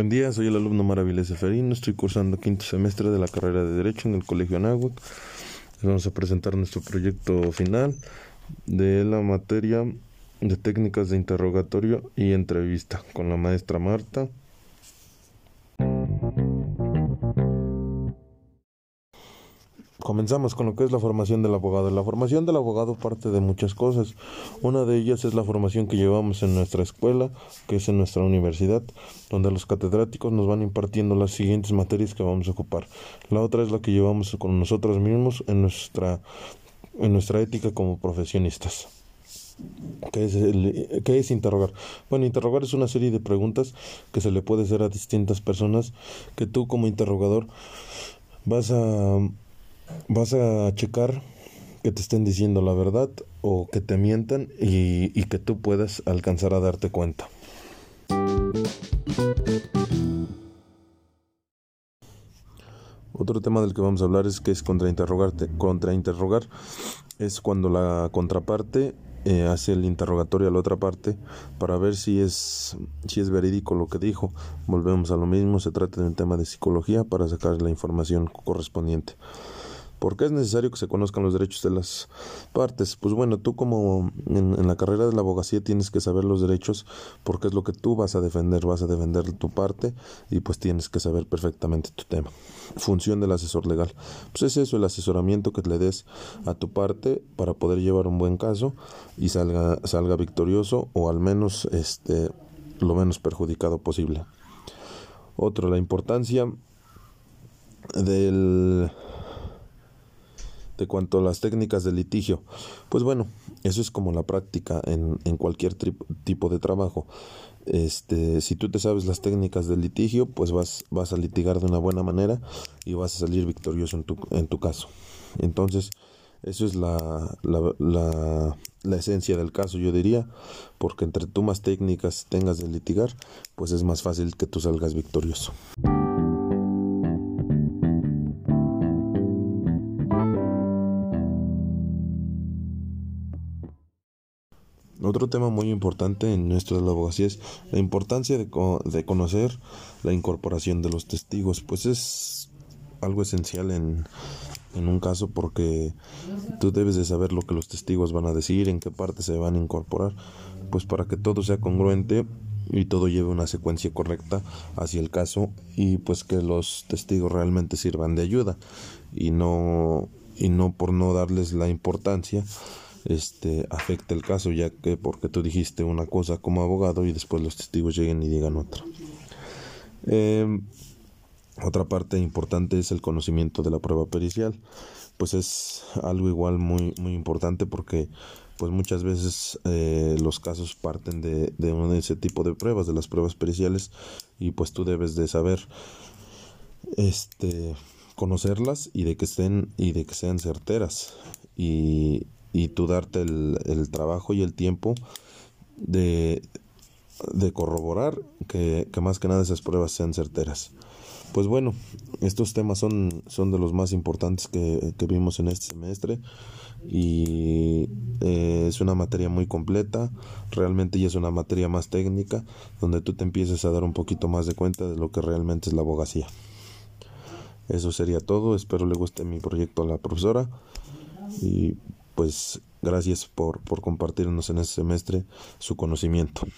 Buen día, soy el alumno Maravilés Seferino, estoy cursando quinto semestre de la carrera de Derecho en el Colegio Anáhuac. Vamos a presentar nuestro proyecto final de la materia de técnicas de interrogatorio y entrevista con la maestra Marta. Comenzamos con lo que es la formación del abogado. La formación del abogado parte de muchas cosas. Una de ellas es la formación que llevamos en nuestra escuela, que es en nuestra universidad, donde los catedráticos nos van impartiendo las siguientes materias que vamos a ocupar. La otra es la que llevamos con nosotros mismos en nuestra, en nuestra ética como profesionistas. ¿Qué es, ¿Qué es interrogar? Bueno, interrogar es una serie de preguntas que se le puede hacer a distintas personas que tú como interrogador vas a vas a checar que te estén diciendo la verdad o que te mientan y, y que tú puedas alcanzar a darte cuenta. Otro tema del que vamos a hablar es que es contrainterrogarte. Contrainterrogar es cuando la contraparte eh, hace el interrogatorio a la otra parte para ver si es, si es verídico lo que dijo. Volvemos a lo mismo, se trata de un tema de psicología para sacar la información correspondiente. ¿Por qué es necesario que se conozcan los derechos de las partes? Pues bueno, tú como en, la carrera de la abogacía tienes que saber los derechos porque es lo que tú vas a defender, vas a defender tu parte y pues tienes que saber perfectamente tu tema. Función del asesor legal. Pues es eso, el asesoramiento que le des a tu parte para poder llevar un buen caso y salga, salga victorioso o al menos este, lo menos perjudicado posible. Otro, la importancia del de cuanto a las técnicas de litigio, pues bueno, eso es como la práctica en, en cualquier tipo de trabajo. Este, si tú te sabes las técnicas de litigio, pues vas, vas a litigar de una buena manera y vas a salir victorioso en tu, en tu caso. Entonces, eso es la, la, la, la, esencia del caso, yo diría, porque entre tú más técnicas tengas de litigar, pues es más fácil que tú salgas victorioso. Otro tema muy importante en nuestra abogacía es la importancia de, de, conocer la incorporación de los testigos, pues es algo esencial en, en un caso porque tú debes de saber lo que los testigos van a decir, en qué parte se van a incorporar, pues para que todo sea congruente y todo lleve una secuencia correcta hacia el caso y pues que los testigos realmente sirvan de ayuda y no y no por no darles la importancia este afecta el caso ya que porque tú dijiste una cosa como abogado y después los testigos lleguen y digan otra. Em, otra parte importante es el conocimiento de la prueba pericial. Pues es algo igual muy muy importante porque pues muchas veces eh, los casos parten de, de, ese tipo de pruebas de las pruebas periciales y pues tú debes de saber este conocerlas y de que estén y de que sean certeras. Y, y tú darte el, el trabajo y el tiempo de, de corroborar que, que, más que nada esas pruebas sean certeras. Pues bueno, estos temas son, son de los más importantes que, que vimos en este semestre y eh, es una materia muy completa, realmente ya es una materia más técnica donde tú te empieces a dar un poquito más de cuenta de lo que realmente es la abogacía. Eso sería todo, espero le guste mi proyecto a la profesora pues gracias por, por compartirnos en este semestre su conocimiento.